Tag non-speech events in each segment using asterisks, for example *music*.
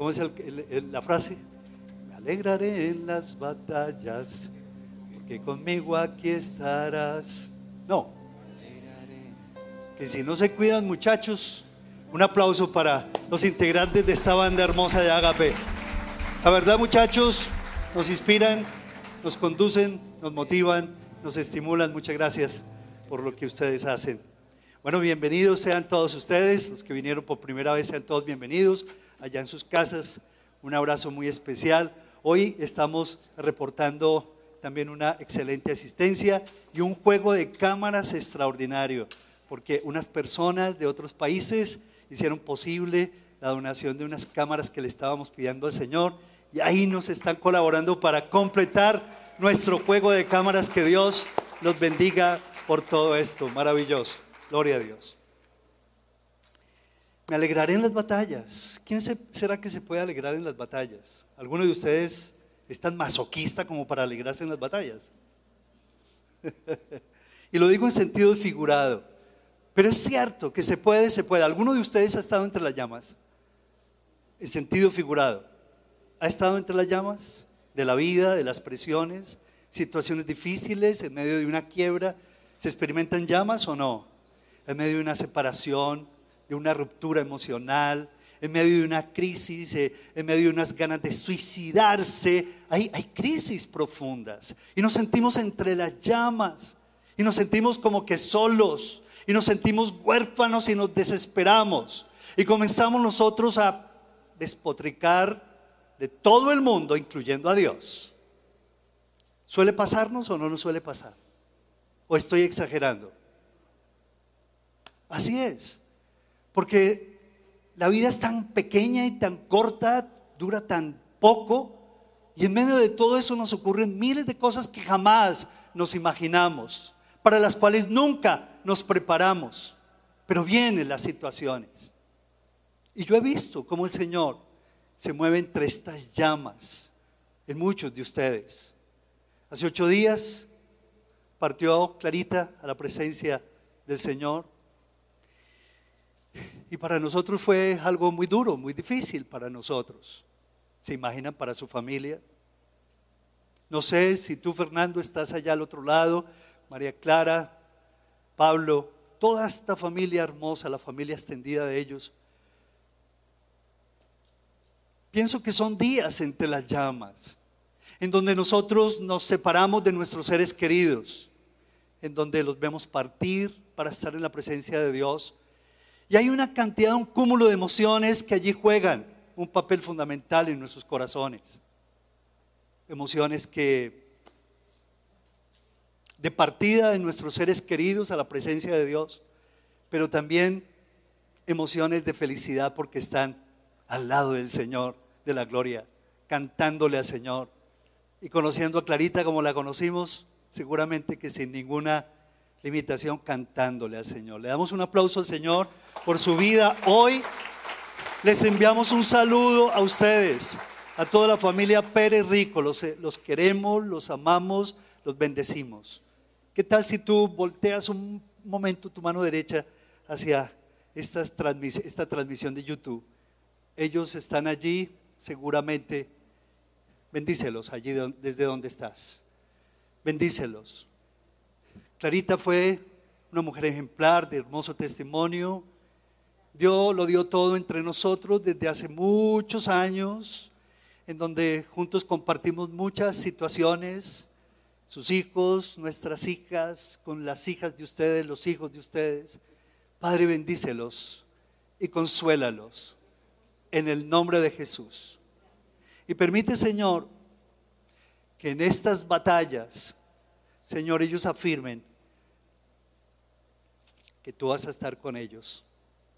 ¿Cómo es la frase? Me alegraré en las batallas, porque conmigo aquí estarás. No. Que si no se cuidan muchachos, un aplauso para los integrantes de esta banda hermosa de Agape. La verdad muchachos, nos inspiran, nos conducen, nos motivan, nos estimulan. Muchas gracias por lo que ustedes hacen. Bueno, bienvenidos sean todos ustedes, los que vinieron por primera vez sean todos bienvenidos allá en sus casas. Un abrazo muy especial. Hoy estamos reportando también una excelente asistencia y un juego de cámaras extraordinario, porque unas personas de otros países hicieron posible la donación de unas cámaras que le estábamos pidiendo al Señor y ahí nos están colaborando para completar nuestro juego de cámaras. Que Dios los bendiga por todo esto. Maravilloso. Gloria a Dios. Me alegraré en las batallas. ¿Quién será que se puede alegrar en las batallas? ¿Alguno de ustedes es tan masoquista como para alegrarse en las batallas? *laughs* y lo digo en sentido figurado. Pero es cierto que se puede, se puede. ¿Alguno de ustedes ha estado entre las llamas? En sentido figurado. ¿Ha estado entre las llamas de la vida, de las presiones, situaciones difíciles, en medio de una quiebra? ¿Se experimentan llamas o no? en medio de una separación, de una ruptura emocional, en medio de una crisis, eh, en medio de unas ganas de suicidarse. Hay, hay crisis profundas y nos sentimos entre las llamas y nos sentimos como que solos y nos sentimos huérfanos y nos desesperamos y comenzamos nosotros a despotricar de todo el mundo, incluyendo a Dios. ¿Suele pasarnos o no nos suele pasar? ¿O estoy exagerando? Así es. Porque la vida es tan pequeña y tan corta, dura tan poco, y en medio de todo eso nos ocurren miles de cosas que jamás nos imaginamos, para las cuales nunca nos preparamos. Pero vienen las situaciones. Y yo he visto cómo el Señor se mueve entre estas llamas en muchos de ustedes. Hace ocho días partió Clarita a la presencia del Señor. Y para nosotros fue algo muy duro, muy difícil para nosotros. ¿Se imaginan para su familia? No sé si tú, Fernando, estás allá al otro lado, María Clara, Pablo, toda esta familia hermosa, la familia extendida de ellos. Pienso que son días entre las llamas, en donde nosotros nos separamos de nuestros seres queridos, en donde los vemos partir para estar en la presencia de Dios y hay una cantidad, un cúmulo de emociones que allí juegan un papel fundamental en nuestros corazones. Emociones que de partida de nuestros seres queridos a la presencia de Dios, pero también emociones de felicidad porque están al lado del Señor, de la gloria, cantándole al Señor y conociendo a Clarita como la conocimos, seguramente que sin ninguna limitación cantándole al Señor. Le damos un aplauso al Señor por su vida. Hoy les enviamos un saludo a ustedes, a toda la familia Pérez Rico. Los, los queremos, los amamos, los bendecimos. ¿Qué tal si tú volteas un momento tu mano derecha hacia esta transmisión de YouTube? Ellos están allí, seguramente. Bendícelos allí desde donde estás. Bendícelos. Clarita fue una mujer ejemplar, de hermoso testimonio. Dios lo dio todo entre nosotros desde hace muchos años, en donde juntos compartimos muchas situaciones, sus hijos, nuestras hijas, con las hijas de ustedes, los hijos de ustedes. Padre, bendícelos y consuélalos en el nombre de Jesús. Y permite, Señor, que en estas batallas, Señor, ellos afirmen que tú vas a estar con ellos.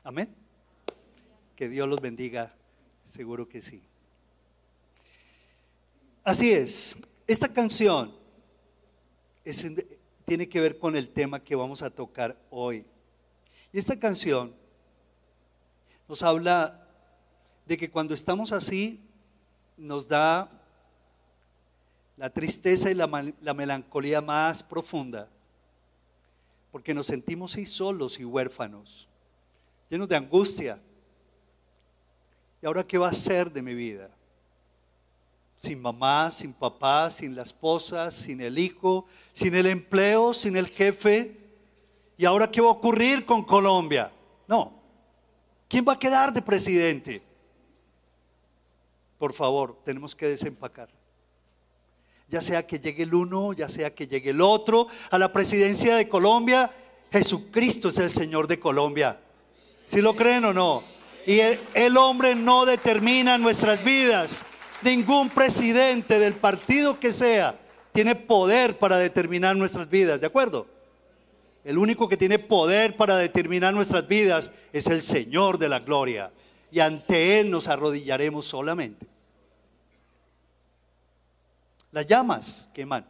Amén. Que Dios los bendiga, seguro que sí. Así es, esta canción tiene que ver con el tema que vamos a tocar hoy. Y esta canción nos habla de que cuando estamos así, nos da la tristeza y la, la melancolía más profunda porque nos sentimos ahí solos y huérfanos, llenos de angustia, ¿Y ahora qué va a ser de mi vida? Sin mamá, sin papá, sin la esposa, sin el hijo, sin el empleo, sin el jefe. ¿Y ahora qué va a ocurrir con Colombia? No. ¿Quién va a quedar de presidente? Por favor, tenemos que desempacar. Ya sea que llegue el uno, ya sea que llegue el otro, a la presidencia de Colombia, Jesucristo es el Señor de Colombia. ¿Si lo creen o no? Y el, hombre no determina nuestras vidas. Ningún presidente del partido que sea tiene poder para determinar nuestras vidas, ¿de acuerdo? El único que tiene poder para determinar nuestras vidas es el Señor de la gloria. Y ante Él nos arrodillaremos solamente. Las llamas queman.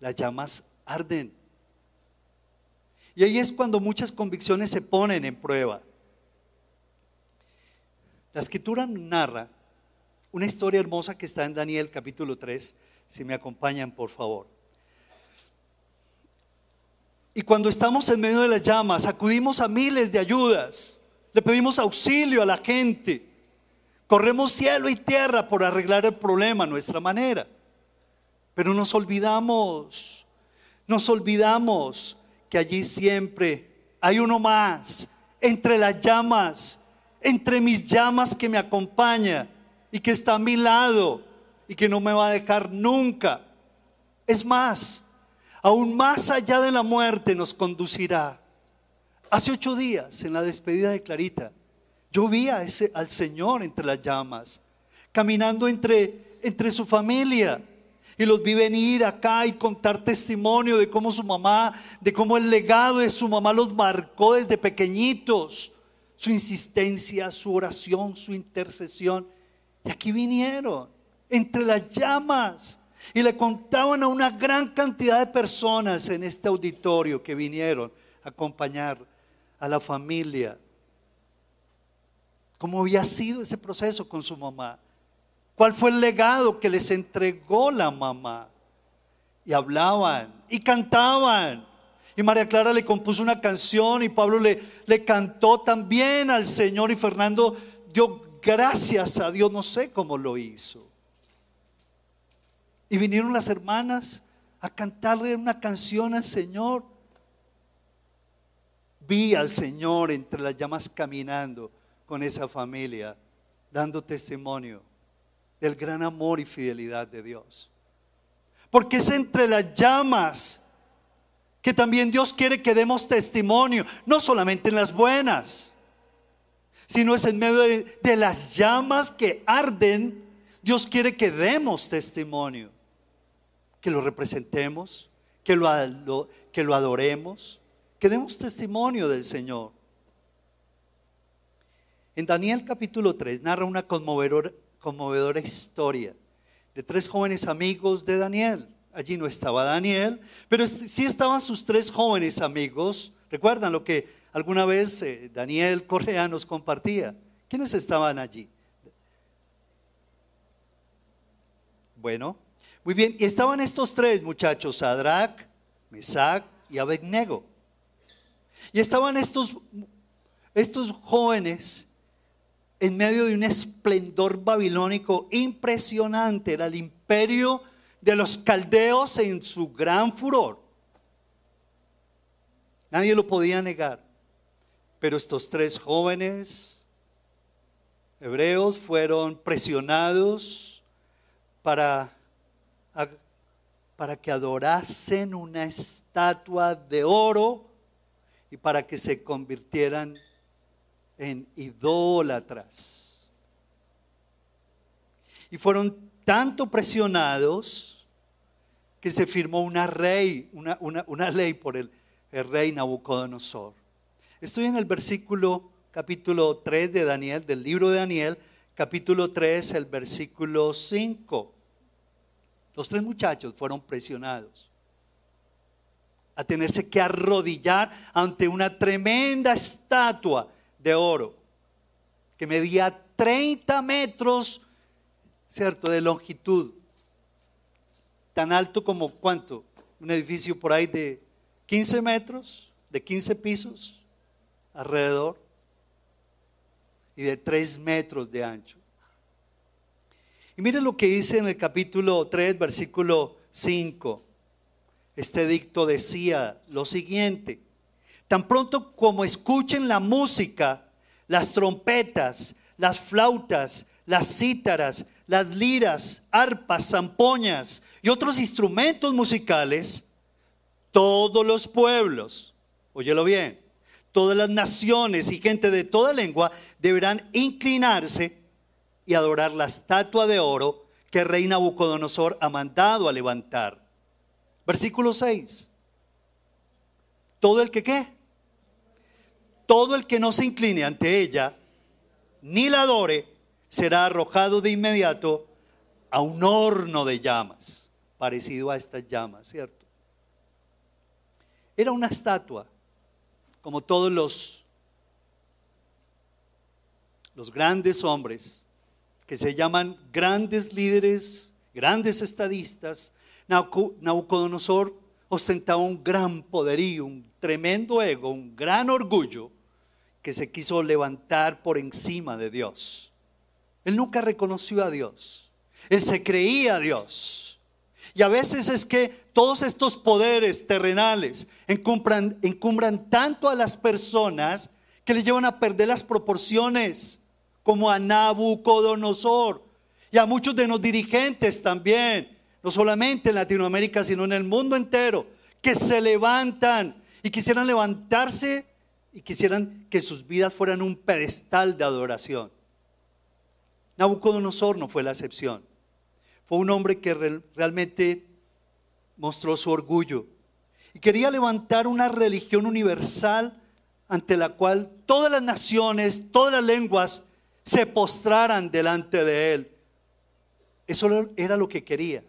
Las llamas arden. Y ahí es cuando muchas convicciones se ponen en prueba. La escritura narra una historia hermosa que está en Daniel capítulo 3, si me acompañan por favor. Y cuando estamos en medio de las llamas, acudimos a miles de ayudas, le pedimos auxilio a la gente, corremos cielo y tierra por arreglar el problema a nuestra manera. Pero nos olvidamos, nos olvidamos que allí siempre hay uno más entre las llamas entre mis llamas que me acompaña y que está a mi lado y que no me va a dejar nunca. Es más, aún más allá de la muerte nos conducirá. Hace ocho días, en la despedida de Clarita, yo vi a ese, al Señor entre las llamas, caminando entre, entre su familia. Y los vi venir acá y contar testimonio de cómo su mamá, de cómo el legado de su mamá los marcó desde pequeñitos su insistencia, su oración, su intercesión. Y aquí vinieron, entre las llamas, y le contaban a una gran cantidad de personas en este auditorio que vinieron a acompañar a la familia. ¿Cómo había sido ese proceso con su mamá? ¿Cuál fue el legado que les entregó la mamá? Y hablaban y cantaban y María Clara le compuso una canción y Pablo le, le cantó también al Señor y Fernando dio gracias a Dios, no sé cómo lo hizo. Y vinieron las hermanas a cantarle una canción al Señor. Vi al Señor entre las llamas caminando con esa familia, dando testimonio del gran amor y fidelidad de Dios. Porque es entre las llamas que también Dios quiere que demos testimonio, no solamente en las buenas, sino es en medio de, las llamas que arden, Dios quiere que demos testimonio, que lo representemos, que lo, que lo adoremos, que demos testimonio del Señor. En Daniel capítulo 3 narra una conmovedora, historia de tres jóvenes amigos de Daniel. Allí no estaba Daniel, pero sí estaban sus tres jóvenes amigos. ¿Recuerdan lo que alguna vez eh, Daniel Correa nos compartía? ¿Quiénes estaban allí? Bueno, muy bien. Y estaban estos tres muchachos, Sadrach, Mesach y Abednego. Y estaban estos, estos jóvenes en medio de un esplendor babilónico impresionante. Era el imperio de los caldeos en su gran furor. Nadie lo podía negar. Pero estos tres jóvenes hebreos fueron presionados para, para que adorasen una estatua de oro y para que se convirtieran en idólatras. Y fueron tanto presionados que se firmó una, rey, una, ley por el, el rey Nabucodonosor. Estoy en el versículo capítulo 3 de Daniel, del libro de Daniel, capítulo 3, el versículo 5. Los tres muchachos fueron presionados a tenerse que arrodillar ante una tremenda estatua de oro que medía 30 metros, ¿cierto?, de longitud tan alto como cuánto? Un edificio por ahí de 15 metros, de 15 pisos alrededor. y de tres metros de ancho. Y miren lo que dice en el capítulo 3, versículo 5. Este dicto decía lo siguiente, tan pronto como escuchen la música, las trompetas, las flautas, las cítaras, las liras, arpas, zampoñas y otros instrumentos musicales, todos los pueblos, óyelo bien, todas las naciones y gente de toda lengua deberán inclinarse y adorar la estatua de oro que rey Nabucodonosor ha mandado a levantar. Versículo 6. Todo el que qué? Todo el que no se incline ante ella, ni la adore, será arrojado de inmediato a un horno de llamas, parecido a estas llamas, ¿cierto? Era una estatua, como todos los, grandes hombres que se llaman grandes líderes, grandes estadistas. Nabucodonosor ostentaba un gran poderío, un tremendo ego, un gran orgullo que se quiso levantar por encima de Dios. Él nunca reconoció a Dios. Él se creía a Dios. Y a veces es que todos estos poderes terrenales encumbran, encumbran tanto a las personas que le llevan a perder las proporciones, como a Nabucodonosor y a muchos de los dirigentes también, no solamente en Latinoamérica, sino en el mundo entero, que se levantan y quisieran levantarse y quisieran que sus vidas fueran un pedestal de adoración. Nabucodonosor no fue la excepción. Fue un hombre que realmente mostró su orgullo y quería levantar una religión universal ante la cual todas las naciones, todas las lenguas se postraran delante de él. Eso era lo que quería.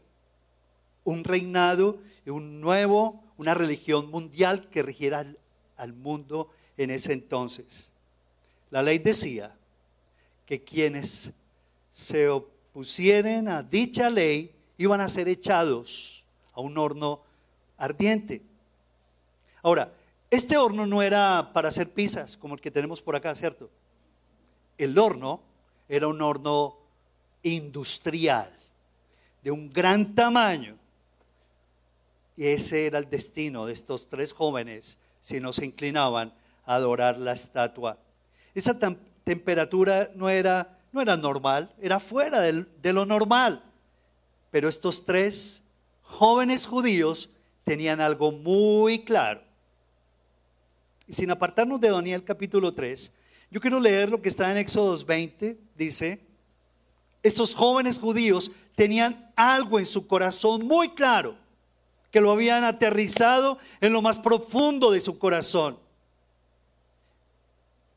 Un reinado y un nuevo, una religión mundial que regiera al, al mundo en ese entonces. La ley decía que quienes se opusieren a dicha ley iban a ser echados a un horno ardiente. Ahora, este horno no era para hacer pizzas como el que tenemos por acá, ¿cierto? El horno era un horno industrial, de un gran tamaño. Y ese era el destino de estos tres jóvenes si no se inclinaban adorar la estatua. Esa temperatura no era no era normal, era fuera de lo normal. Pero estos tres jóvenes judíos tenían algo muy claro. Y sin apartarnos de Daniel capítulo 3, yo quiero leer lo que está en Éxodo 20, dice, estos jóvenes judíos tenían algo en su corazón muy claro, que lo habían aterrizado en lo más profundo de su corazón.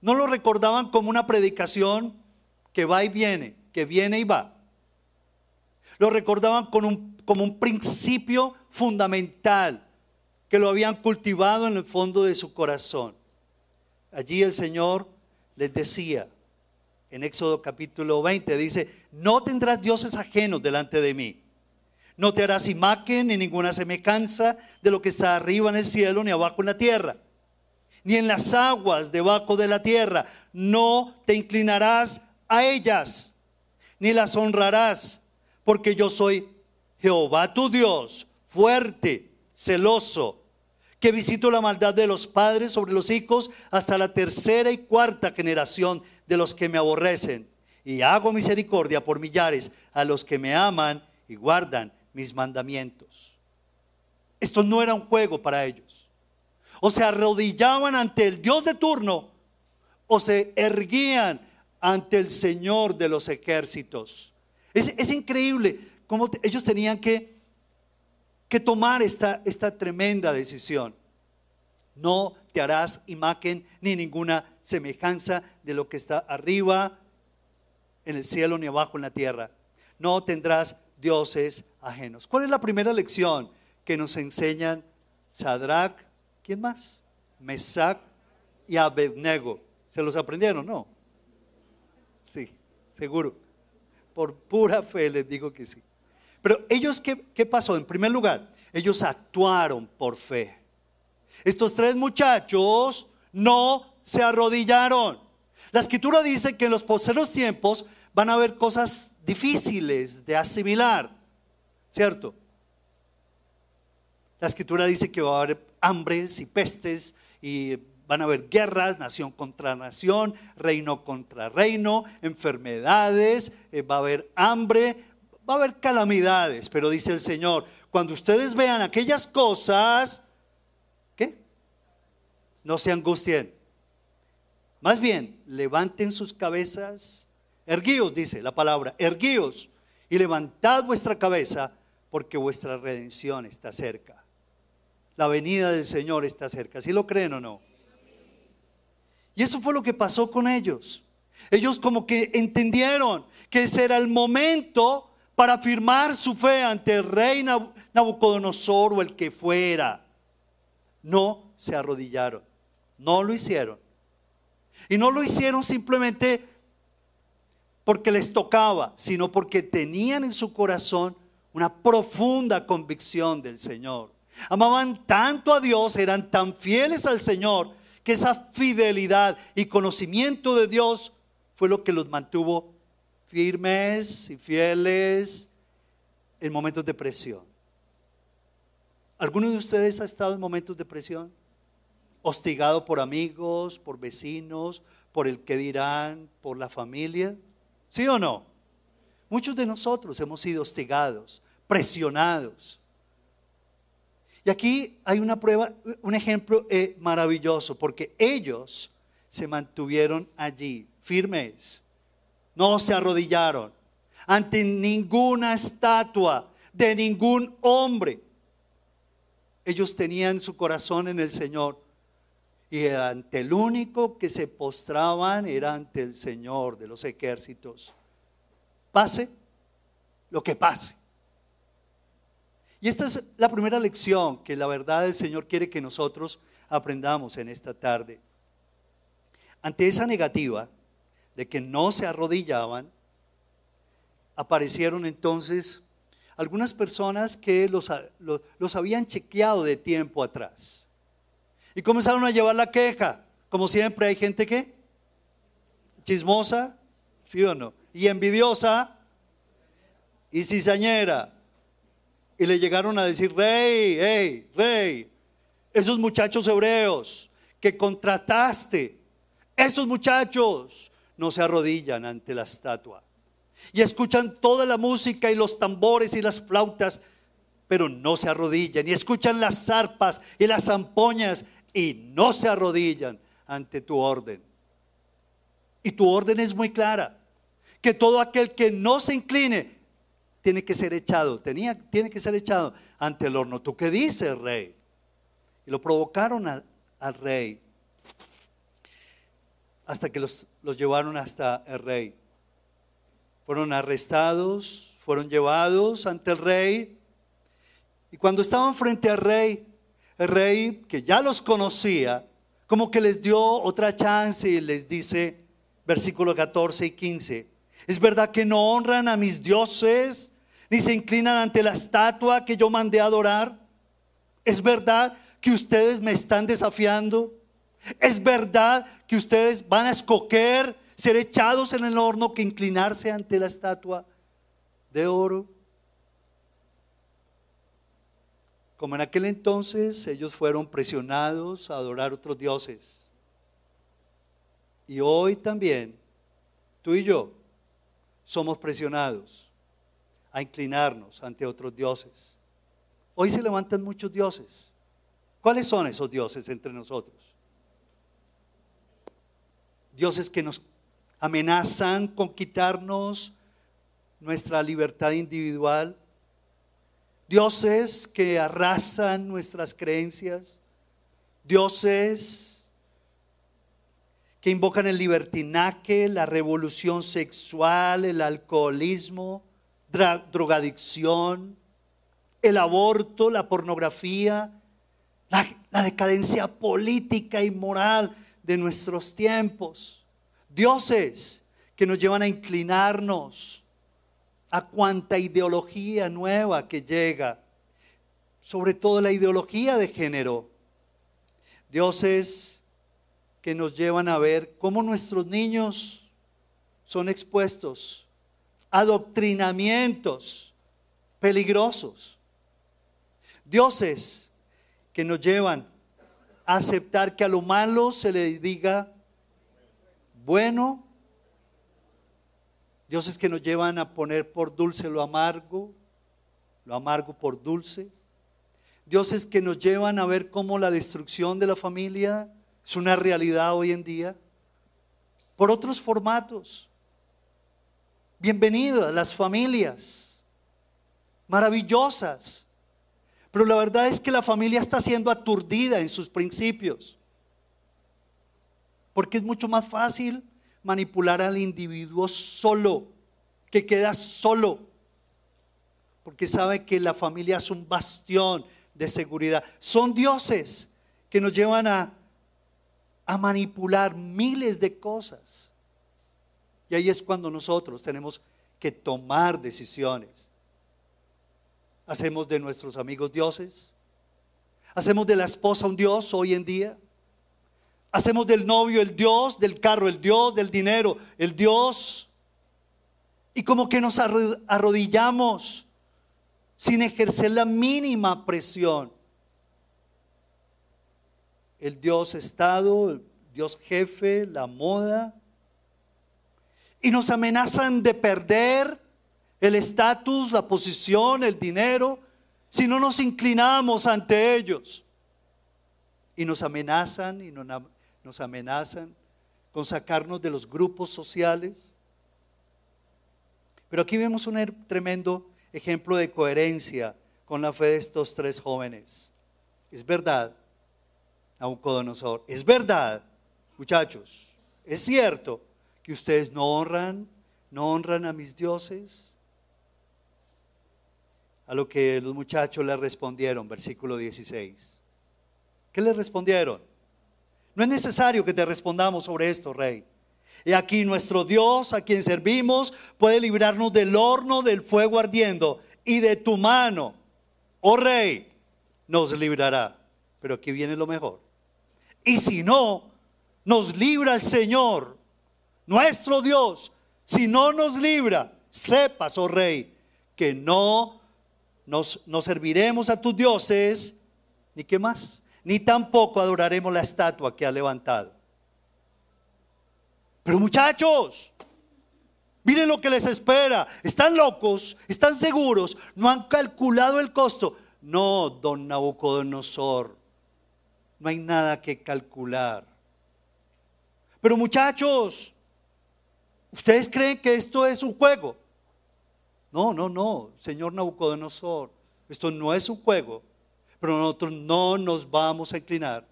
No lo recordaban como una predicación que va y viene, que viene y va. Lo recordaban como un principio fundamental que lo habían cultivado en el fondo de su corazón. Allí el Señor les decía, en Éxodo capítulo 20, dice, no tendrás dioses ajenos delante de mí. No te harás imagen ni ninguna semejanza de lo que está arriba en el cielo ni abajo en la tierra, ni en las aguas debajo de la tierra. No te inclinarás a ellas, ni las honrarás, porque yo soy Jehová tu Dios, fuerte, celoso, que visito la maldad de los padres sobre los hijos hasta la tercera y cuarta generación de los que me aborrecen, y hago misericordia por millares a los que me aman y guardan mis mandamientos. Esto no era un juego para ellos. O se arrodillaban ante el Dios de turno, o se erguían ante el Señor de los ejércitos. Es, increíble cómo ellos tenían que, que tomar esta, esta tremenda decisión. No te harás imagen ni ninguna semejanza de lo que está arriba en el cielo ni abajo en la tierra. No tendrás dioses ajenos. ¿Cuál es la primera lección que nos enseñan Sadrach, ¿quién más? Mesac y Abednego. ¿Se los aprendieron? No. Sí, seguro. Por pura fe les digo que sí. Pero ellos, ¿qué, ¿qué, pasó? En primer lugar, ellos actuaron por fe. Estos tres muchachos no se arrodillaron, La escritura dice que en los posteriores tiempos van a haber cosas difíciles de asimilar, ¿cierto? La escritura dice que va a haber hambres y pestes y van a haber guerras, nación contra nación, reino contra reino, enfermedades, eh, va a haber hambre, va a haber calamidades, pero dice el Señor, cuando ustedes vean aquellas cosas, ¿qué? No se angustien. Más bien, levanten sus cabezas, erguíos, dice la palabra, erguíos y levantad vuestra cabeza porque vuestra redención está cerca. La venida del Señor está cerca. ¿Sí lo creen o no? Y eso fue lo que pasó con ellos. Ellos como que entendieron que ese era el momento para afirmar su fe ante el rey Nabucodonosor o el que fuera. No se arrodillaron, no lo hicieron. Y no lo hicieron simplemente porque les tocaba, sino porque tenían en su corazón una profunda convicción del Señor. Amaban tanto a Dios, eran tan fieles al Señor, que esa fidelidad y conocimiento de Dios fue lo que los mantuvo firmes y fieles en momentos de presión. ¿Alguno de ustedes ha estado en momentos de presión? hostigado por amigos, por vecinos, por el que dirán, por la familia. ¿Sí o no? Muchos de nosotros hemos sido hostigados, presionados. Y aquí hay una prueba, un ejemplo eh, maravilloso, porque ellos se mantuvieron allí, firmes, no se arrodillaron ante ninguna estatua de ningún hombre. Ellos tenían su corazón en el Señor y ante el único que se postraban era ante el Señor de los ejércitos. Pase lo que pase. Y esta es la primera lección que la verdad del Señor quiere que nosotros aprendamos en esta tarde. Ante esa negativa de que no se arrodillaban, aparecieron entonces algunas personas que los, habían chequeado de tiempo atrás. Y comenzaron a llevar la queja. Como siempre hay gente que chismosa, ¿sí o no? Y envidiosa y cizañera. Y le llegaron a decir, rey, hey, rey, esos muchachos hebreos que contrataste, esos muchachos no se arrodillan ante la estatua. Y escuchan toda la música y los tambores y las flautas, pero no se arrodillan. Y escuchan las zarpas y las zampoñas y no se arrodillan ante tu orden. Y tu orden es muy clara, que todo aquel que no se incline tiene que ser echado, tenía, tiene que ser echado ante el horno. ¿Tú qué dices, rey? Y lo provocaron al, rey hasta que los, los llevaron hasta el rey. Fueron arrestados, fueron llevados ante el rey. Y cuando estaban frente al rey, el rey, que ya los conocía, como que les dio otra chance y les dice, versículos 14 y 15, es verdad que no honran a mis dioses, ni se inclinan ante la estatua que yo mandé a adorar. Es verdad que ustedes me están desafiando. Es verdad que ustedes van a escoger ser echados en el horno que inclinarse ante la estatua de oro. Como en aquel entonces ellos fueron presionados a adorar otros dioses. Y hoy también, tú y yo, somos presionados a inclinarnos ante otros dioses. Hoy se levantan muchos dioses. ¿Cuáles son esos dioses entre nosotros? Dioses que nos amenazan con quitarnos nuestra libertad individual, dioses que arrasan nuestras creencias, dioses que invocan el libertinaje, la revolución sexual, el alcoholismo, drogadicción, el aborto, la pornografía, la, la decadencia política y moral de nuestros tiempos. Dioses que nos llevan a inclinarnos a cuanta ideología nueva que llega, sobre todo la ideología de género. Dioses que nos llevan a ver cómo nuestros niños son expuestos adoctrinamientos peligrosos. Dioses que nos llevan a aceptar que a lo malo se le diga bueno. Dioses que nos llevan a poner por dulce lo amargo, lo amargo por dulce. Dioses que nos llevan a ver cómo la destrucción de la familia es una realidad hoy en día. Por otros formatos. Bienvenidas las familias maravillosas pero la verdad es que la familia está siendo aturdida en sus principios. Porque es mucho más fácil manipular al individuo solo, que queda solo. Porque sabe que la familia es un bastión de seguridad. Son dioses que nos llevan a, a manipular miles de cosas. Y ahí es cuando nosotros tenemos que tomar decisiones. Hacemos de nuestros amigos dioses. Hacemos de la esposa un dios hoy en día. Hacemos del novio el dios, del carro el dios, del dinero el dios. Y como que nos arrodillamos sin ejercer la mínima presión. El dios estado, el dios jefe, la moda. Y nos amenazan de perder el estatus, la posición, el dinero, si no nos inclinamos ante ellos. Y nos amenazan y nos amenazan con sacarnos de los grupos sociales. Pero aquí vemos un tremendo ejemplo de coherencia con la fe de estos tres jóvenes. Es verdad, Nabucodonosor, es verdad, muchachos, es cierto que ustedes no honran, no honran a mis dioses, a lo que los muchachos le respondieron, versículo 16. ¿Qué le respondieron? No es necesario que te respondamos sobre esto, rey. Y aquí nuestro Dios, a quien servimos, puede librarnos del horno del fuego ardiendo y de tu mano, oh rey, nos librará. Pero aquí viene lo mejor. Y si no, nos libra el Señor, nuestro Dios. Si no nos libra, sepas, oh rey, que no nos, serviremos a tus dioses, ni qué más, ni tampoco adoraremos la estatua que ha levantado. Pero muchachos, miren lo que les espera. Están locos, están seguros, no han calculado el costo. No, don Nabucodonosor, no hay nada que calcular. Pero muchachos, ¿ustedes creen que esto es un juego? No, no, no, señor Nabucodonosor, esto no es un juego, pero nosotros no nos vamos a inclinar.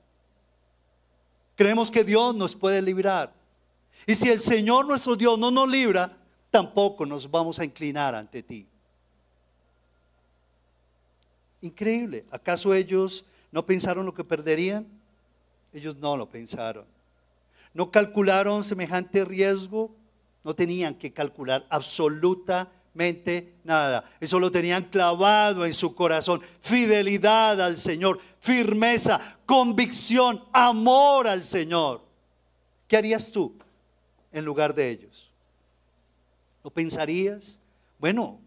Creemos que Dios nos puede librar. Y si el Señor nuestro Dios no nos libra, tampoco nos vamos a inclinar ante ti. Increíble. ¿Acaso ellos no pensaron lo que perderían? Ellos no lo pensaron. No calcularon semejante riesgo. No tenían que calcular absolutamente nada. Eso lo tenían clavado en su corazón. Fidelidad al Señor, firmeza, convicción, amor al Señor. ¿Qué harías tú en lugar de ellos? ¿No pensarías? Bueno,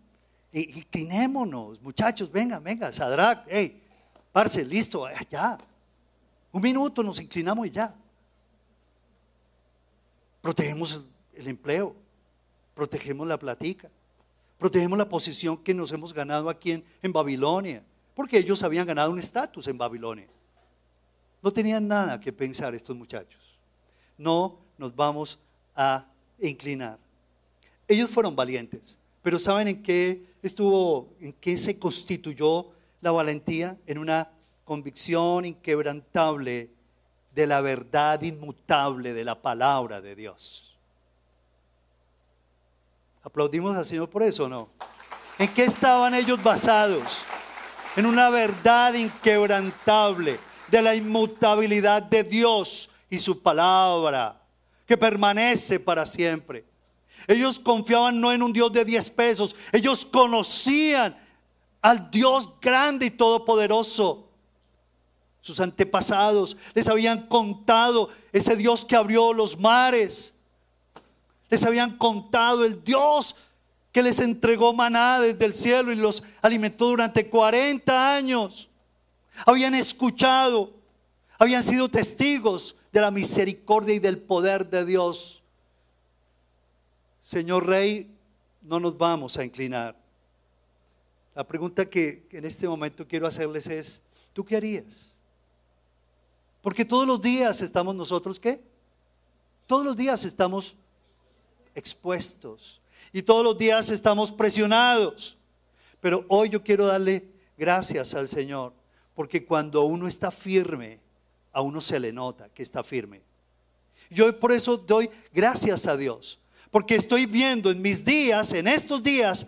inclinémonos, muchachos, venga, venga, Sadrach, hey, parce, listo, ya. Un minuto nos inclinamos y ya. Protegemos el empleo, protegemos la platica Protegemos la posición que nos hemos ganado aquí en, Babilonia, porque ellos habían ganado un estatus en Babilonia. No tenían nada que pensar estos muchachos. No nos vamos a inclinar. Ellos fueron valientes, pero ¿saben en qué estuvo, en qué se constituyó la valentía? En una convicción inquebrantable de la verdad inmutable de la palabra de Dios. ¿Aplaudimos al Señor por eso o no? ¿En qué estaban ellos basados? En una verdad inquebrantable de la inmutabilidad de Dios y su palabra, que permanece para siempre. Ellos confiaban no en un Dios de 10 pesos, ellos conocían al Dios grande y todopoderoso, sus antepasados, les habían contado ese Dios que abrió los mares, les habían contado el Dios que les entregó maná desde el cielo y los alimentó durante 40 años. Habían escuchado, habían sido testigos de la misericordia y del poder de Dios. Señor Rey, no nos vamos a inclinar. La pregunta que en este momento quiero hacerles es, ¿tú qué harías? Porque todos los días estamos nosotros, ¿qué? Todos los días estamos expuestos y todos los días estamos presionados. Pero hoy yo quiero darle gracias al Señor, porque cuando uno está firme, a uno se le nota que está firme. Yo por eso doy gracias a Dios, porque estoy viendo en mis días, en estos días,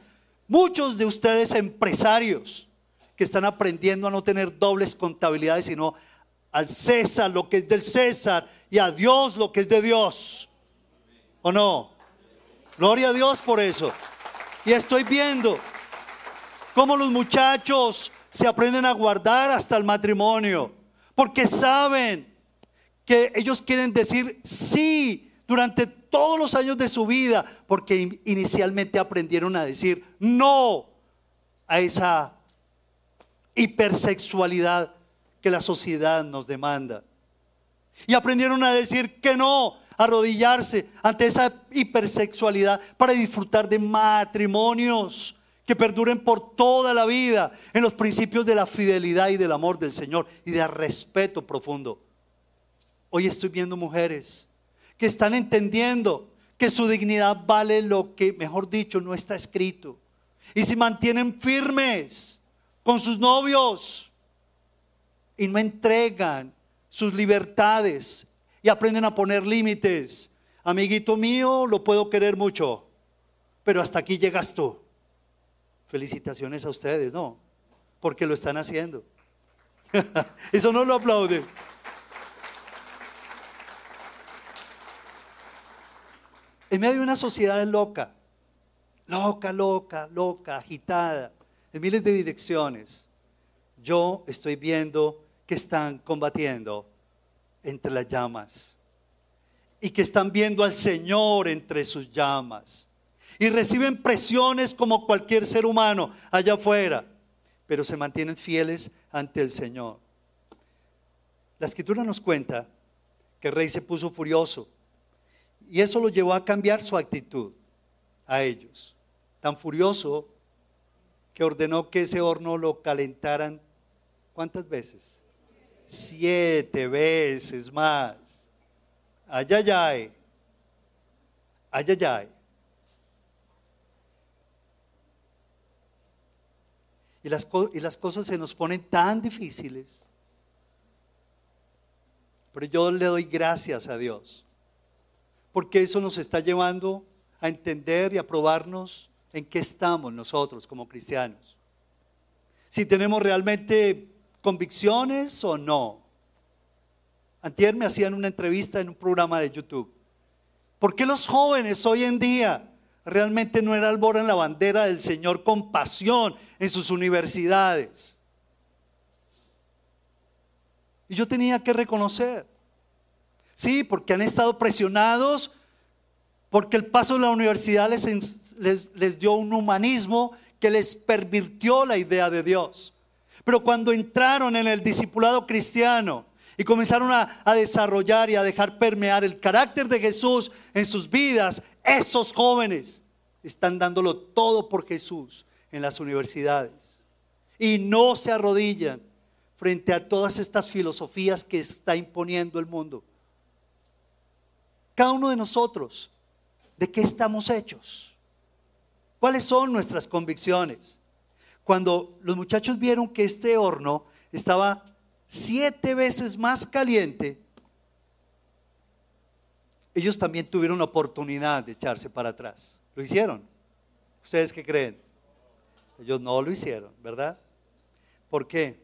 muchos de ustedes empresarios que están aprendiendo a no tener dobles contabilidades, sino al César lo que es del César y a Dios lo que es de Dios. ¿O no? Gloria a Dios por eso. Y estoy viendo cómo los muchachos se aprenden a guardar hasta el matrimonio, porque saben que ellos quieren decir sí durante todos los años de su vida, porque inicialmente aprendieron a decir no a esa hipersexualidad que la sociedad nos demanda. Y aprendieron a decir que no, arrodillarse ante esa hipersexualidad para disfrutar de matrimonios que perduren por toda la vida en los principios de la fidelidad y del amor del Señor y de respeto profundo. Hoy estoy viendo mujeres que están entendiendo que su dignidad vale lo que, mejor dicho, no está escrito. Y se mantienen firmes con sus novios y no entregan sus libertades y aprenden a poner límites. Amiguito mío, lo puedo querer mucho, pero hasta aquí llegas tú. Felicitaciones a ustedes, ¿no? Porque lo están haciendo. *laughs* Eso no lo aplauden. En medio de una sociedad loca, loca, loca, loca, agitada, en miles de direcciones, yo estoy viendo que están combatiendo entre las llamas y que están viendo al Señor entre sus llamas y reciben presiones como cualquier ser humano allá afuera, pero se mantienen fieles ante el Señor. La escritura nos cuenta que el rey se puso furioso y eso lo llevó a cambiar su actitud a ellos. Tan furioso que ordenó que ese horno lo calentaran ¿Cuántas veces? Siete veces más. Ayayay. Ayayay. Y las, y las cosas se nos ponen tan difíciles. Pero yo le doy gracias a Dios. Porque eso nos está llevando a entender y a probarnos en qué estamos nosotros como cristianos. Si tenemos realmente convicciones o no. Antier me hacían una entrevista en un programa de YouTube. ¿Por qué los jóvenes hoy en día realmente no en la bandera del Señor con pasión en sus universidades? Y yo tenía que reconocer. Sí, porque han estado presionados, porque el paso de la universidad les dio un humanismo que les pervirtió la idea de Dios. Pero cuando entraron en el discipulado cristiano y comenzaron a, desarrollar y a dejar permear el carácter de Jesús en sus vidas, esos jóvenes están dándolo todo por Jesús en las universidades. Y no se arrodillan frente a todas estas filosofías que está imponiendo el mundo. Cada uno de nosotros, ¿de qué estamos hechos? ¿Cuáles son nuestras convicciones? Cuando los muchachos vieron que este horno estaba siete veces más caliente, ellos también tuvieron la oportunidad de echarse para atrás. ¿Lo hicieron? ¿Ustedes qué creen? Ellos no lo hicieron, ¿verdad? ¿Por qué?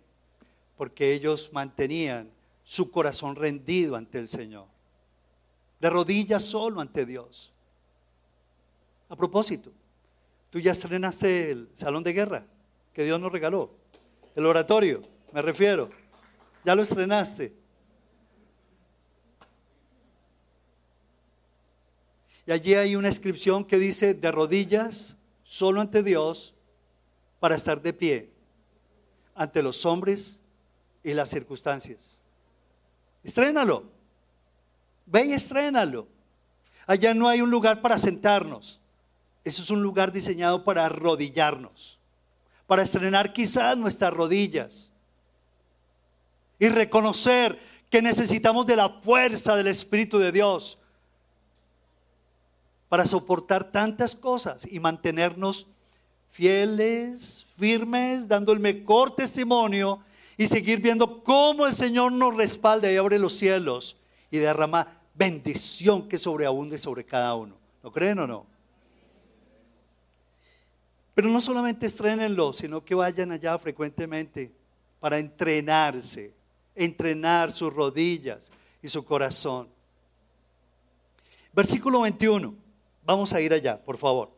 Porque ellos mantenían su corazón rendido ante el Señor, de rodillas solo ante Dios. A propósito, tú ya estrenaste el salón de guerra que Dios nos regaló. El oratorio, me refiero. ¿Ya lo estrenaste? Y allí hay una inscripción que dice, de rodillas, solo ante Dios, para estar de pie, ante los hombres y las circunstancias. Estrénalo. Ve y estrénalo. Allá no hay un lugar para sentarnos. Eso es un lugar diseñado para arrodillarnos, para estrenar quizás nuestras rodillas y reconocer que necesitamos de la fuerza del Espíritu de Dios para soportar tantas cosas y mantenernos fieles, firmes, dando el mejor testimonio y seguir viendo cómo el Señor nos respalda y abre los cielos y derrama bendición que sobreabunde sobre cada uno. ¿Lo creen o no? Pero no solamente estrenenlo, sino que vayan allá frecuentemente para entrenarse, entrenar sus rodillas y su corazón. Versículo 21. Vamos a ir allá, por favor.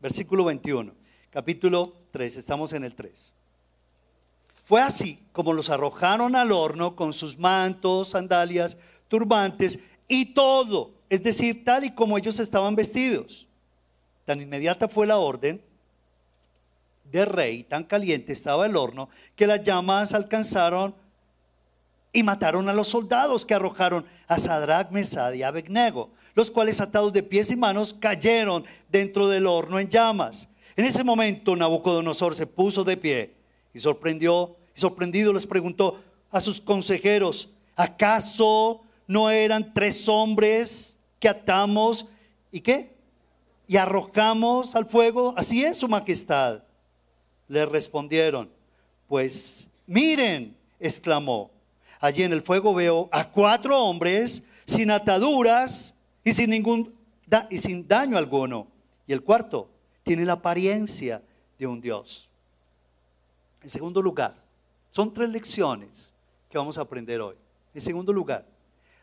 Versículo 21, capítulo 3, estamos en el 3. Fue así como los arrojaron al horno con sus mantos, sandalias, turbantes y todo, es decir, tal y como ellos estaban vestidos. Tan inmediata fue la orden de rey, tan caliente estaba el horno, que las llamas alcanzaron y mataron a los soldados que arrojaron a Sadrach, Mesad y Abednego, los cuales atados de pies y manos cayeron dentro del horno en llamas. En ese momento Nabucodonosor se puso de pie y sorprendió, y sorprendido les preguntó a sus consejeros, ¿acaso no eran tres hombres que atamos y qué? Y arrojamos al fuego, así es su majestad. Le respondieron, pues miren, exclamó, allí en el fuego veo a cuatro hombres sin ataduras y sin ningún y sin daño alguno. Y el cuarto tiene la apariencia de un Dios. En segundo lugar, son tres lecciones que vamos a aprender hoy. En segundo lugar,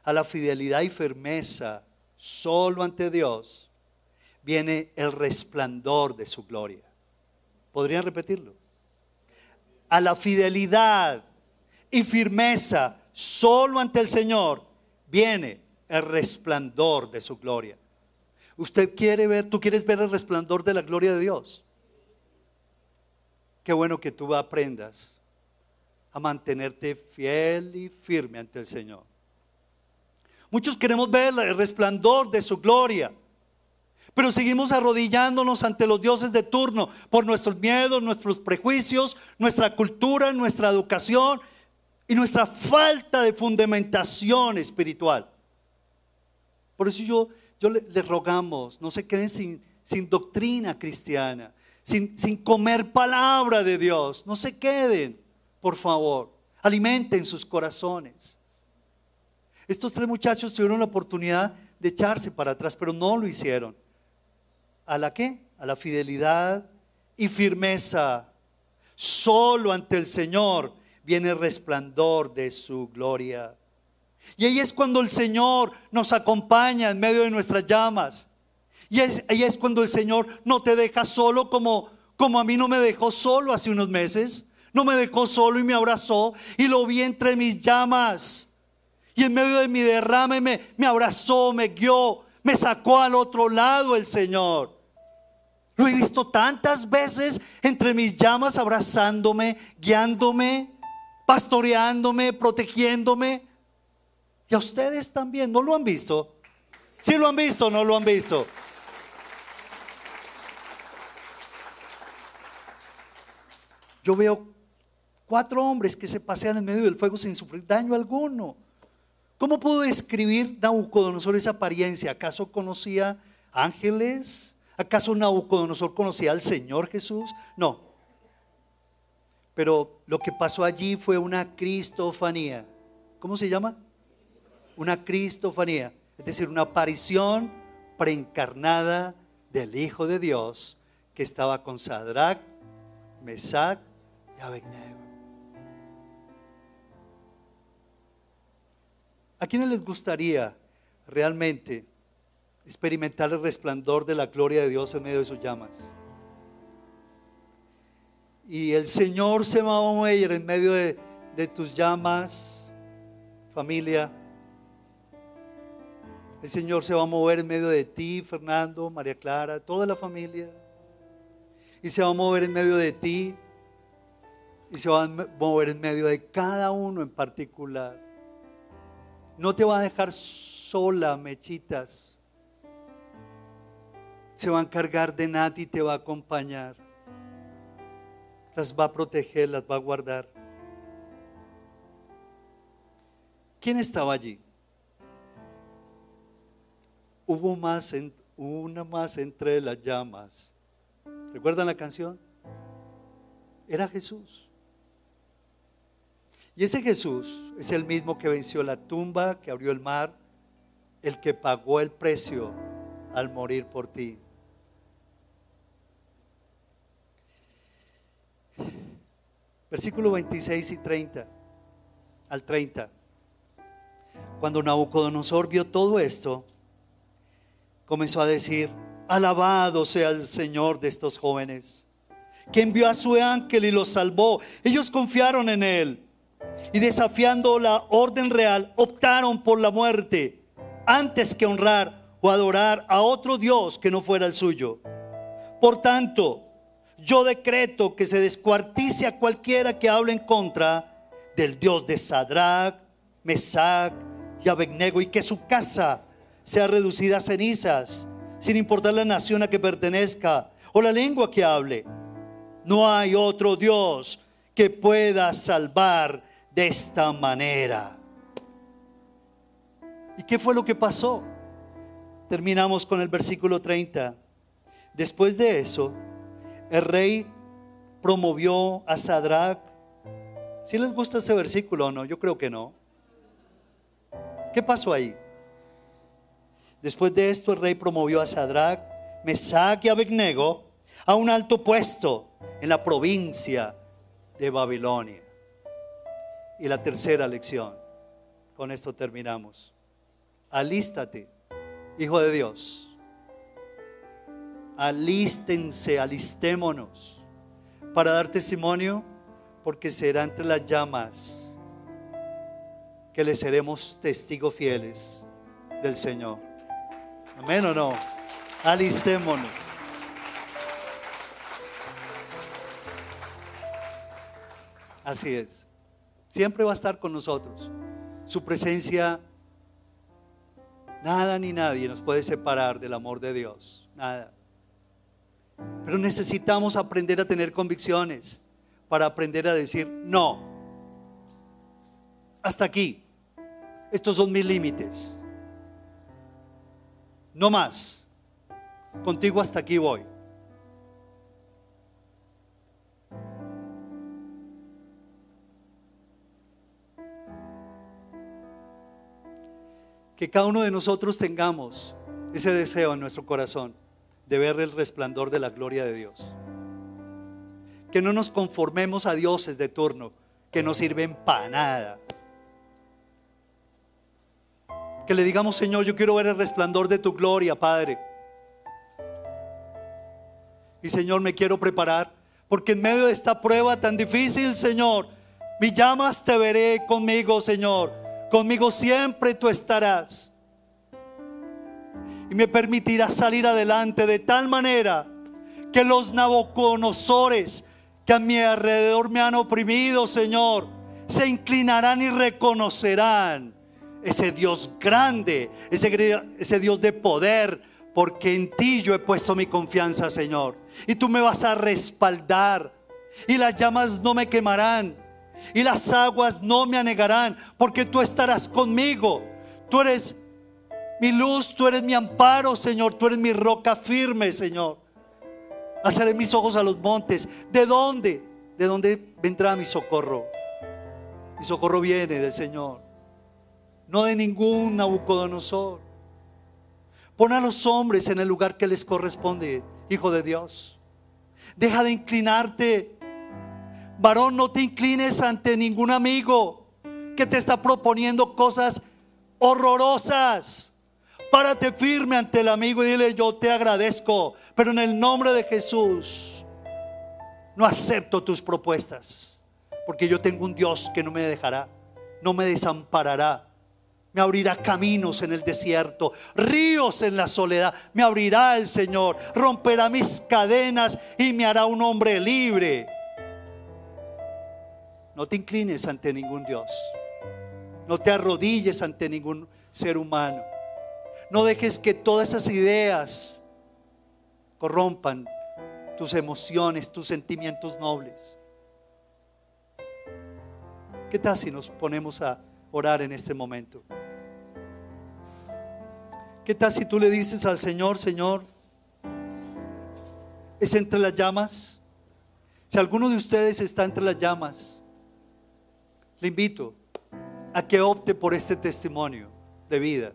a la fidelidad y firmeza solo ante Dios viene el resplandor de su gloria. ¿Podrían repetirlo? A la fidelidad y firmeza solo ante el Señor viene el resplandor de su gloria. Usted quiere ver, tú quieres ver el resplandor de la gloria de Dios. Qué bueno que tú aprendas a mantenerte fiel y firme ante el Señor. Muchos queremos ver el resplandor de su gloria, pero seguimos arrodillándonos ante los dioses de turno por nuestros miedos, nuestros prejuicios, nuestra cultura, nuestra educación y nuestra falta de fundamentación espiritual. Por eso yo, yo les rogamos, no se queden sin, sin doctrina cristiana, sin, sin comer palabra de Dios, no se queden, por favor, alimenten sus corazones. Estos tres muchachos tuvieron la oportunidad de echarse para atrás, pero no lo hicieron. ¿A la qué? A la fidelidad y firmeza. Solo ante el Señor viene resplandor de su gloria. Y ahí es cuando el Señor nos acompaña en medio de nuestras llamas. Y ahí es cuando el Señor no te deja solo como, como a mí no me dejó solo hace unos meses. No me dejó solo y me abrazó y lo vi entre mis llamas. Y en medio de mi derrame me, me abrazó, me guió, me sacó al otro lado el Señor. Lo he visto tantas veces entre mis llamas abrazándome, guiándome, pastoreándome, protegiéndome. Y a ustedes también, ¿no lo han visto? ¿Sí lo han visto o no lo han visto? Yo veo cuatro hombres que se pasean en medio del fuego sin sufrir daño alguno. ¿Cómo pudo describir Nabucodonosor esa apariencia? ¿Acaso conocía ángeles? ¿Acaso Nabucodonosor conocía al Señor Jesús? No, pero lo que pasó allí fue una cristofanía. ¿Cómo se llama? Una cristofanía, es decir, una aparición preencarnada del Hijo de Dios que estaba con Sadrach, Mesach y Abednego. ¿A quiénes les gustaría realmente experimentar el resplandor de la gloria de Dios en medio de sus llamas? y el Señor se va a mover en medio de, tus llamas familia. El Señor se va a mover en medio de ti, Fernando, María Clara, toda la familia. Y se va a mover en medio de ti. Y se va a mover en medio de cada uno en particular. No te va a dejar sola, mechitas. Se va a encargar de Nati y te va a acompañar. Las va a proteger, las va a guardar. ¿Quién estaba allí? Hubo más en, una más entre las llamas. ¿Recuerdan la canción? Era Jesús. Y ese Jesús es el mismo que venció la tumba, que abrió el mar, el que pagó el precio al morir por ti. Versículo 26 y 30 al 30. Cuando Nabucodonosor vio todo esto, comenzó a decir, alabado sea el Señor de estos jóvenes, que envió a su ángel y los salvó. Ellos confiaron en él y desafiando la orden real, optaron por la muerte antes que honrar o adorar a otro Dios que no fuera el suyo. Por tanto, yo decreto que se descuartice a cualquiera que hable en contra del Dios de Sadrach, Mesach y Abednego y que su casa sea reducida a cenizas, sin importar la nación a que pertenezca o la lengua que hable. No hay otro Dios que pueda salvar de esta manera. ¿Y qué fue lo que pasó? Terminamos con el versículo 30. Después de eso, el rey promovió a Sadrach. Si les gusta ese versículo o no? Yo creo que no. ¿Qué pasó ahí? Después de esto, el rey promovió a Sadrach, Mesach y Abednego a un alto puesto en la provincia de Babilonia. Y la tercera lección, con esto terminamos. Alístate, hijo de Dios alístense, alistémonos para dar testimonio, porque será entre las llamas que le seremos testigos fieles del Señor. Amén o no. Alistémonos. Así es. Siempre va a estar con nosotros. Su presencia, nada ni nadie nos puede separar del amor de Dios. Nada. Pero necesitamos aprender a tener convicciones para aprender a decir, no, hasta aquí, estos son mis límites, no más, contigo hasta aquí voy. Que cada uno de nosotros tengamos ese deseo en nuestro corazón de ver el resplandor de la gloria de Dios. Que no nos conformemos a dioses de turno que no sirven para nada. Que le digamos, Señor, yo quiero ver el resplandor de tu gloria, Padre. Y Señor, me quiero preparar, porque en medio de esta prueba tan difícil, Señor, me llamas, te veré conmigo, Señor. Conmigo siempre tú estarás y me permitirá salir adelante de tal manera que los naboconosores que a mi alrededor me han oprimido, Señor, se inclinarán y reconocerán ese Dios grande, ese, ese Dios de poder, porque en ti yo he puesto mi confianza, Señor. Y tú me vas a respaldar y las llamas no me quemarán y las aguas no me anegarán, porque tú estarás conmigo. Tú eres mi luz, tú eres mi amparo, Señor, tú eres mi roca firme, Señor. Haceré mis ojos a los montes. ¿De dónde? ¿De dónde vendrá mi socorro? Mi socorro viene del Señor, no de ningún Nabucodonosor. Pon a los hombres en el lugar que les corresponde, Hijo de Dios. Deja de inclinarte. Varón, no te inclines ante ningún amigo que te está proponiendo cosas horrorosas. Párate firme ante el amigo y dile, yo te agradezco, pero en el nombre de Jesús no acepto tus propuestas, porque yo tengo un Dios que no me dejará, no me desamparará. Me abrirá caminos en el desierto, ríos en la soledad. Me abrirá el Señor, romperá mis cadenas y me hará un hombre libre. No te inclines ante ningún Dios. No te arrodilles ante ningún ser humano. No dejes que todas esas ideas corrompan tus emociones, tus sentimientos nobles. ¿Qué tal si nos ponemos a orar en este momento? ¿Qué tal si tú le dices al Señor, Señor, es entre las llamas? Si alguno de ustedes está entre las llamas, le invito a que opte por este testimonio de vida.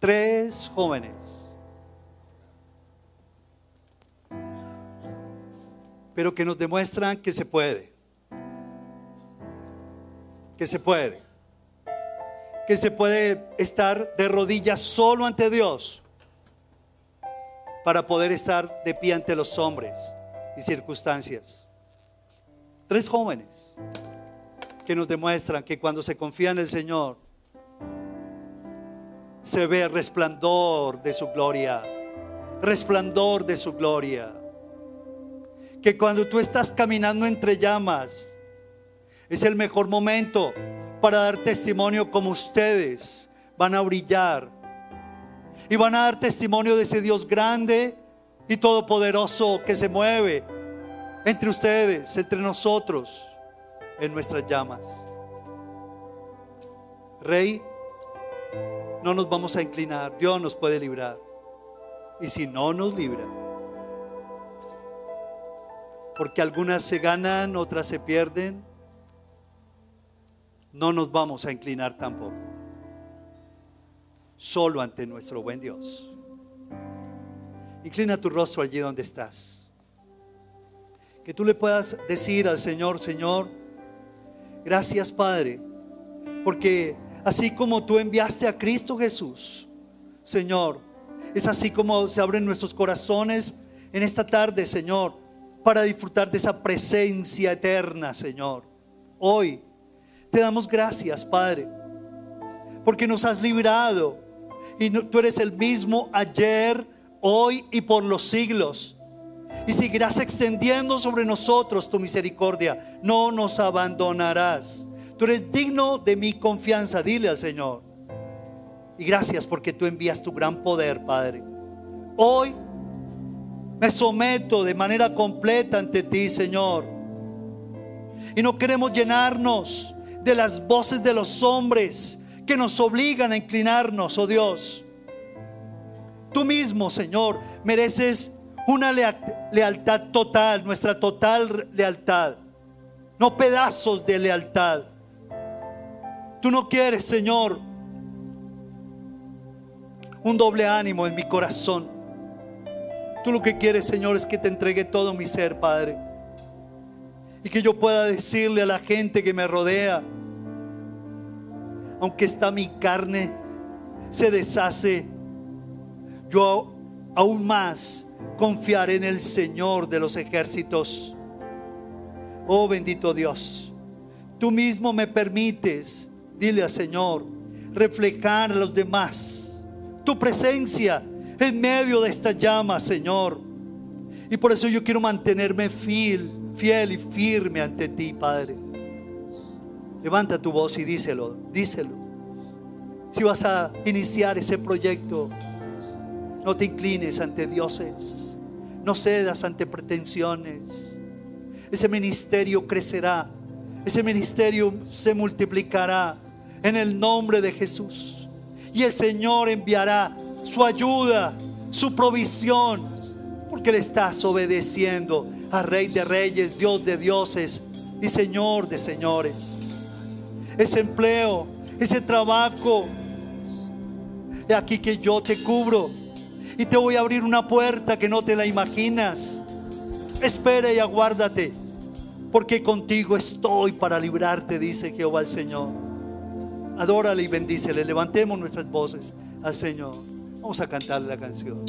Tres jóvenes, pero que nos demuestran que se puede, que se puede, que se puede estar de rodillas solo ante Dios para poder estar de pie ante los hombres y circunstancias. Tres jóvenes que nos demuestran que cuando se confía en el Señor, se ve resplandor de su gloria, resplandor de su gloria. Que cuando tú estás caminando entre llamas, es el mejor momento para dar testimonio como ustedes van a brillar. Y van a dar testimonio de ese Dios grande y todopoderoso que se mueve entre ustedes, entre nosotros en nuestras llamas. Rey, no nos vamos a inclinar, Dios nos puede librar. Y si no nos libra, porque algunas se ganan, otras se pierden, no nos vamos a inclinar tampoco. Solo ante nuestro buen Dios. Inclina tu rostro allí donde estás. Que tú le puedas decir al Señor, Señor, Gracias Padre, porque así como tú enviaste a Cristo Jesús, Señor, es así como se abren nuestros corazones en esta tarde, Señor, para disfrutar de esa presencia eterna, Señor. Hoy te damos gracias, Padre, porque nos has librado y tú eres el mismo ayer, hoy y por los siglos y seguirás extendiendo sobre nosotros tu misericordia. No nos abandonarás. Tú eres digno de mi confianza, dile al Señor. Y gracias porque tú envías tu gran poder, Padre. Hoy me someto de manera completa ante ti, Señor. Y no queremos llenarnos de las voces de los hombres que nos obligan a inclinarnos, oh Dios. Tú mismo, Señor, mereces una lealtad total, nuestra total lealtad. No pedazos de lealtad. Tú no quieres, Señor, un doble ánimo en mi corazón. Tú lo que quieres, Señor, es que te entregue todo mi ser, Padre. Y que yo pueda decirle a la gente que me rodea, aunque está mi carne, se deshace, yo aún más confiar en el Señor de los ejércitos. Oh bendito Dios, tú mismo me permites, dile al Señor, reflejar a los demás tu presencia en medio de esta llama, Señor. Y por eso yo quiero mantenerme fiel, fiel y firme ante ti, Padre. Levanta tu voz y díselo, díselo. Si vas a iniciar ese proyecto, no te inclines ante dioses. No cedas ante pretensiones. Ese ministerio crecerá. Ese ministerio se multiplicará en el nombre de Jesús. Y el Señor enviará su ayuda, su provisión, porque le estás obedeciendo a Rey de Reyes, Dios de dioses y Señor de señores. Ese empleo, ese trabajo, he aquí que yo te cubro y te voy a abrir una puerta que no te la imaginas. Espera y aguárdate, porque contigo estoy para librarte, dice Jehová el Señor. Adórale y bendícele. Levantemos nuestras voces al Señor. Vamos a cantarle la canción.